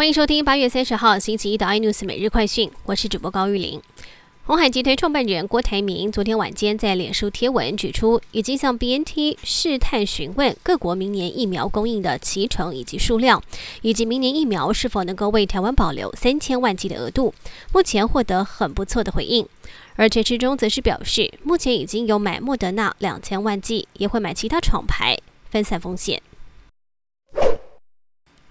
欢迎收听八月三十号星期一的 iNews 每日快讯，我是主播高玉玲。红海集团创办人郭台铭昨天晚间在脸书贴文指出，已经向 BNT 试探询问各国明年疫苗供应的期程以及数量，以及明年疫苗是否能够为台湾保留三千万剂的额度。目前获得很不错的回应，而陈时中则是表示，目前已经有买莫德纳两千万剂，也会买其他厂牌，分散风险。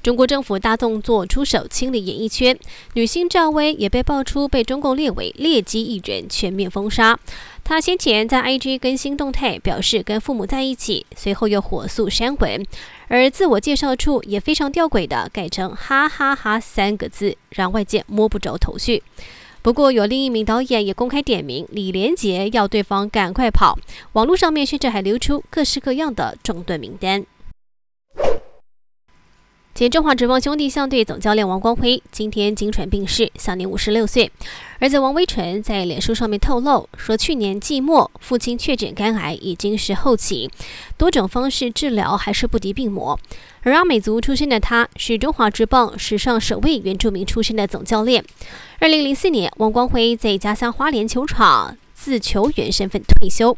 中国政府大动作出手清理演艺圈，女星赵薇也被爆出被中共列为劣迹艺人，全面封杀。她先前在 IG 更新动态，表示跟父母在一起，随后又火速删文，而自我介绍处也非常吊诡的改成“哈哈哈”三个字，让外界摸不着头绪。不过，有另一名导演也公开点名李连杰，要对方赶快跑。网络上面甚至还流出各式各样的整顿名单。前中华职棒兄弟象队总教练王光辉今天经传病逝，享年五十六岁。儿子王威纯在脸书上面透露说，去年季末父亲确诊肝癌，已经是后期，多种方式治疗还是不敌病魔。而阿美族出身的他，是中华职棒史上首位原住民出身的总教练。二零零四年，王光辉在家乡花莲球场。自球员身份退休，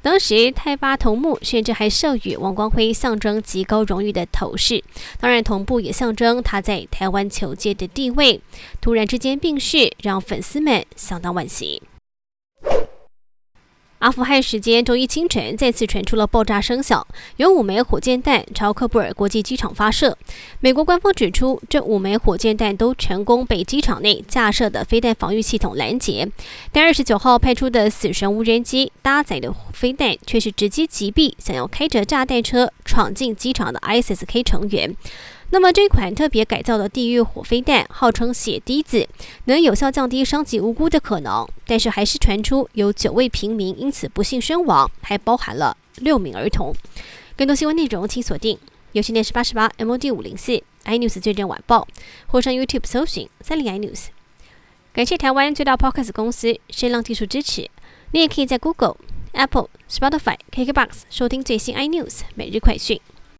当时泰巴头目甚至还授予王光辉象征极高荣誉的头饰，当然同步也象征他在台湾球界的地位。突然之间病逝，让粉丝们相当惋惜。阿富汗时间周一清晨，再次传出了爆炸声响，有五枚火箭弹朝喀布尔国际机场发射。美国官方指出，这五枚火箭弹都成功被机场内架设的飞弹防御系统拦截，但二十九号派出的死神无人机搭载的飞弹却是直接击毙想要开着炸弹车闯进机场的 ISK 成员。那么这款特别改造的地狱火飞弹，号称血滴子，能有效降低伤及无辜的可能，但是还是传出有九位平民因此不幸身亡，还包含了六名儿童。更多新闻内容请锁定有线电视八十八 MOD 五零四 iNews 最正晚报，或上 YouTube 搜寻三零 iNews。感谢台湾最大 Podcast 公司声浪技术支持。你也可以在 Google、Apple、Spotify、KKBox 收听最新 iNews 每日快讯。